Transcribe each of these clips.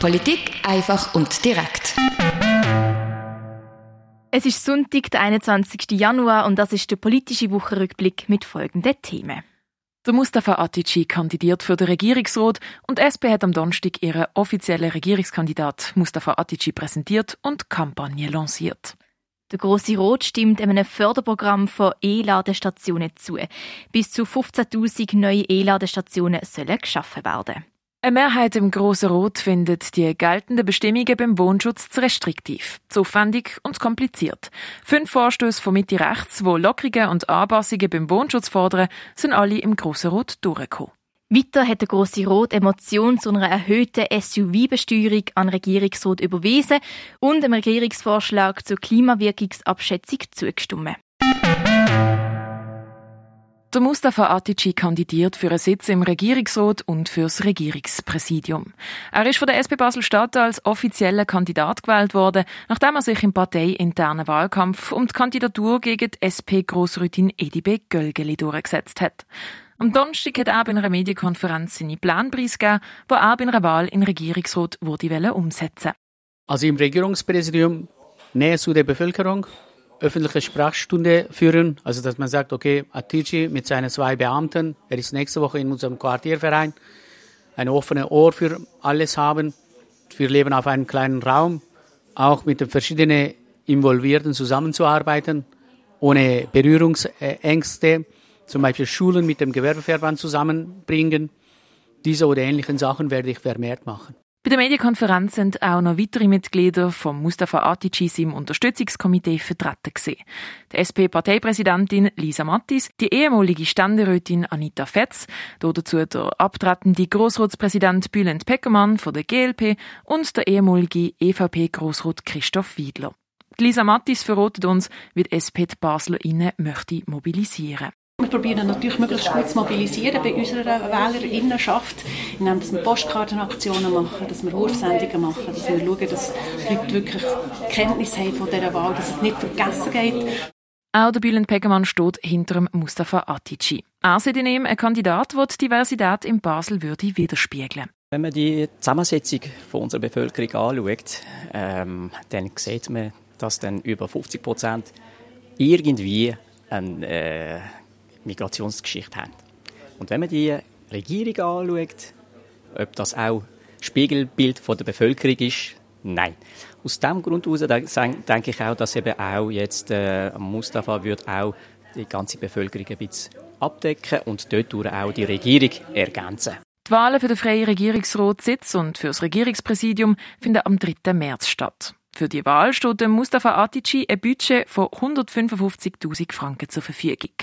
Politik einfach und direkt. Es ist Sonntag, der 21. Januar und das ist der politische Wochenrückblick mit folgenden Themen. Der Mustafa Atici kandidiert für den Regierungsrat und SP hat am Donnerstag ihren offiziellen Regierungskandidat Mustafa Atici präsentiert und Kampagne lanciert. Der Grosse Rot stimmt einem Förderprogramm von E-Ladestationen zu. Bis zu 15.000 neue E-Ladestationen sollen geschaffen werden. Eine Mehrheit im Grossen Rot findet die geltenden Bestimmungen beim Wohnschutz zu restriktiv, zu aufwendig und kompliziert. Fünf Vorstöße von Mitte rechts, wo Lockerungen und Anpassungen beim Wohnschutz fordern, sind alle im Grossen Rot durchgekommen. Weiter hat der Grosse Rot eine Motion zu einer erhöhten SUV-Besteuerung an Regierungsrat überwiesen und dem Regierungsvorschlag zur Klimawirkungsabschätzung zugestimmt. Der Mustafa Atici kandidiert für einen Sitz im Regierungsrat und fürs Regierungspräsidium. Er ist von der SP Basel-Stadt als offizieller Kandidat gewählt worden, nachdem er sich im parteiinternen Wahlkampf um die Kandidatur gegen die SP-Grossrätin Edibe Gölgeli durchgesetzt hat. Am Donnerstag hat er bei einer Medienkonferenz seine Pläne preisgegeben, die er bei einer Wahl in Regierungsrat würde umsetzen. Also im Regierungspräsidium näher zu der Bevölkerung, öffentliche Sprachstunde führen, also dass man sagt, okay, Atici mit seinen zwei Beamten, er ist nächste Woche in unserem Quartierverein, ein offenes Ohr für alles haben. Wir leben auf einem kleinen Raum, auch mit den verschiedenen Involvierten zusammenzuarbeiten, ohne Berührungsängste, zum Beispiel Schulen mit dem Gewerbeverband zusammenbringen. Diese oder ähnlichen Sachen werde ich vermehrt machen. Bei der Medienkonferenz sind auch noch weitere Mitglieder vom Mustafa Atici im Unterstützungskomitee vertreten gewesen. Die SP-Parteipräsidentin Lisa Mattis, die ehemalige Ständerätin Anita Fetz, dazu der abtretende Grossratspräsident Bülent Peckermann von der GLP und der ehemalige EVP-Grossrat Christoph Wiedler. Lisa Mattis verratet uns, wie die SP die BaslerInnen möchte mobilisieren. Wir probieren natürlich möglichst gut zu mobilisieren bei unserer Wählerinnenschaft, indem wir Postkartenaktionen machen, dass wir Rufsendungen machen, dass wir schauen, dass die Leute wirklich Kenntnis haben von dieser Wahl, dass es nicht vergessen geht. Auch der Bülent Pegemann steht hinter dem Mustafa Atici. Er sieht in ihm ein Kandidat, der die Diversität in Basel würde widerspiegeln Wenn man die Zusammensetzung von unserer Bevölkerung anschaut, ähm, dann sieht man, dass dann über 50 Prozent irgendwie ein äh, Migrationsgeschichte haben. Und wenn man die Regierung anschaut, ob das auch Spiegelbild von der Bevölkerung ist, nein. Aus diesem Grund heraus denke ich auch, dass eben auch jetzt äh, Mustafa wird auch die ganze Bevölkerung ein bisschen abdecken und dort auch die Regierung ergänzen. Die Wahlen für den freien Regierungsratssitz und für das Regierungspräsidium finden am 3. März statt. Für die Wahl steht dem Mustafa Atici ein Budget von 155.000 Franken zur Verfügung.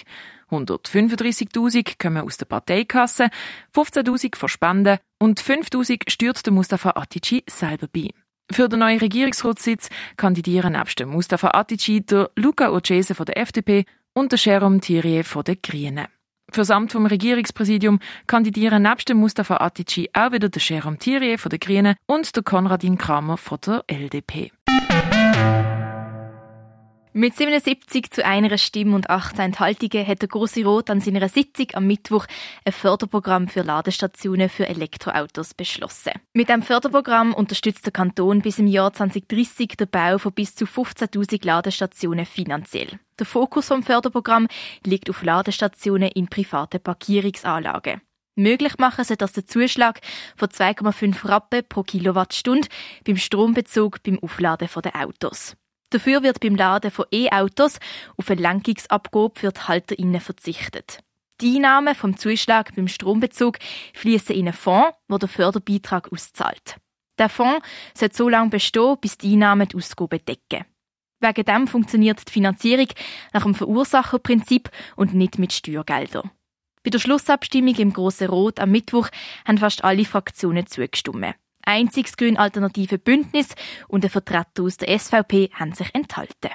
135.000 kommen aus der Parteikasse, 15.000 von Spenden und 5.000 stört der Mustafa Atici selber bei. Für den neuen Regierungsratssitz kandidieren nebst dem Mustafa Atici der Luca Ocese von der FDP und der Jérôme Thierry von den Grünen. Für das Amt vom Regierungspräsidium kandidieren nebst dem Mustafa Atici auch wieder der Jérôme Thierry von den Grünen und der Konradin Kramer von der LDP. Mit 77 zu einer Stimme und 18 Enthaltungen hat der Grosse Rot an seiner Sitzung am Mittwoch ein Förderprogramm für Ladestationen für Elektroautos beschlossen. Mit dem Förderprogramm unterstützt der Kanton bis im Jahr 2030 den Bau von bis zu 15.000 Ladestationen finanziell. Der Fokus vom Förderprogramm liegt auf Ladestationen in privaten Parkierungsanlagen. Möglich machen sie das der Zuschlag von 2,5 Rappen pro Kilowattstunde beim Strombezug beim Aufladen der Autos. Dafür wird beim Laden von E-Autos auf eine Lenkungsabgabe für die HalterInnen verzichtet. Die Einnahmen vom Zuschlag beim Strombezug fließen in einen Fonds, wo der Förderbeitrag auszahlt. Der Fonds soll so lange bestehen, bis die Einnahmen die Ausgaben decken. Wegen dem funktioniert die Finanzierung nach dem Verursacherprinzip und nicht mit Steuergeldern. Bei der Schlussabstimmung im Grossen Rot am Mittwoch haben fast alle Fraktionen zugestimmt einziges grün alternative Bündnis und ein Vertreter aus der SVP haben sich enthalten.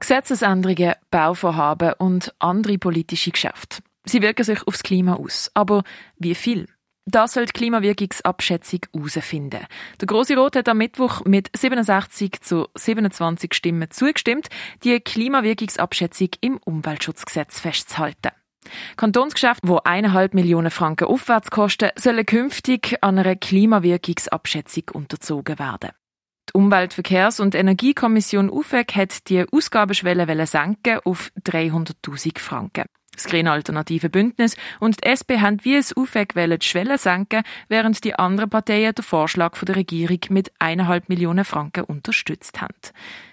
Gesetzesänderungen, Bauvorhaben und andere politische Geschäfte. Sie wirken sich aufs Klima aus. Aber wie viel? Das soll die Klimawirkungsabschätzung herausfinden. Der Grosse Rot hat am Mittwoch mit 67 zu 27 Stimmen zugestimmt, die Klimawirkungsabschätzung im Umweltschutzgesetz festzuhalten. Kantonsgeschäfte, die eineinhalb Millionen Franken aufwärts kosten, sollen künftig an einer Klimawirkungsabschätzung unterzogen werden. Die Umweltverkehrs- und Energiekommission UFEG hat die Ausgabenschwelle senken auf 300.000 Franken. Das Grüne Alternative Bündnis und die SP haben wie es UFEG die Schwelle senken, während die anderen Parteien den Vorschlag der Regierung mit 1,5 Millionen Franken unterstützt haben.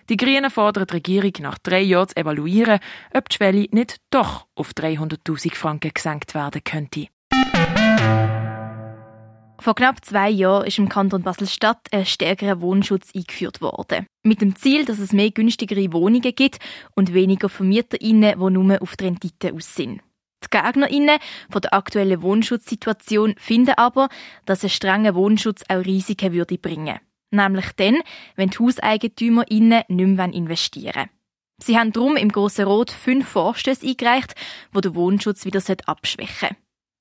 Die Grünen fordern die Regierung nach drei Jahren zu evaluieren, ob die Schwelle nicht doch auf 300.000 Franken gesenkt werden könnte. Vor knapp zwei Jahren ist im Kanton Basel-Stadt ein stärkerer Wohnschutz eingeführt worden. Mit dem Ziel, dass es mehr günstigere Wohnungen gibt und weniger VermieterInnen, die nur auf die Rendite aus sind. Die GegnerInnen von der aktuellen Wohnschutzsituation finden aber, dass ein strenger Wohnschutz auch Risiken würde bringen. Nämlich dann, wenn die HauseigentümerInnen nicht mehr investieren wollen. Sie haben darum im Grossen Rot fünf Vorstöße eingereicht, die den Wohnschutz wieder abschwächen sollten.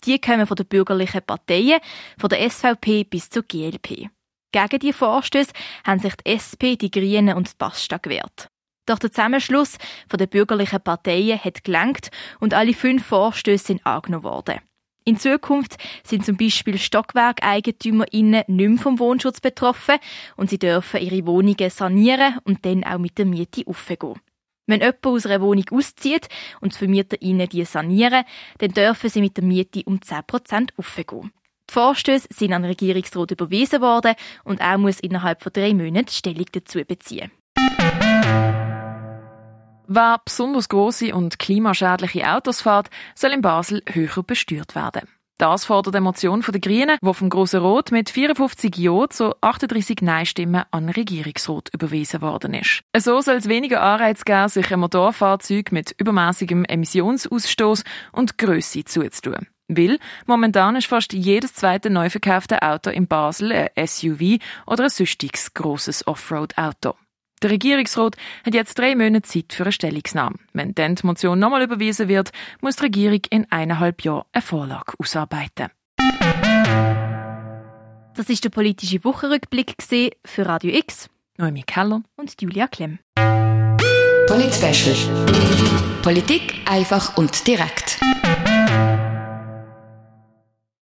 Die kommen von den bürgerlichen Parteien, von der SVP bis zur GLP. Gegen die Vorstöße haben sich die SP, die Grünen und die Basta gewehrt. Doch der Zusammenschluss den bürgerlichen Parteien hat gelangt und alle fünf Vorstöße sind angenommen worden. In Zukunft sind zum Beispiel StockwerkeigentümerInnen nicht mehr vom Wohnschutz betroffen und sie dürfen ihre Wohnungen sanieren und dann auch mit der Miete aufgehen. Wenn jemand aus einer Wohnung auszieht und die Vermieter ihnen die sanieren, dann dürfen sie mit der Miete um 10% aufgehen. Die Vorstöße sind an den Regierungsrat überwiesen worden und er muss innerhalb von drei Monaten Stellung dazu beziehen. Wer besonders große und klimaschädliche Autos fährt, soll in Basel höher besteuert werden. Das fordert eine Motion den Grünen, die vom Grossen Rot mit 54 Ja zu 38 Nein-Stimmen an den Regierungsrat überwiesen worden ist. So soll es weniger Anreiz geben, sich ein Motorfahrzeug mit übermäßigem Emissionsausstoß und Größe zuzutun. Weil momentan ist fast jedes zweite neu verkaufte Auto in Basel ein SUV oder ein sonstiges grosses Offroad-Auto. Der Regierungsrat hat jetzt drei Monate Zeit für eine Stellungnahme. Wenn dann die Motion nochmal überwiesen wird, muss die Regierung in eineinhalb Jahren eine Vorlage ausarbeiten. Das ist der politische Wochenrückblick für Radio X. Noemi Keller und Julia Klemm. Polit Politik einfach und direkt.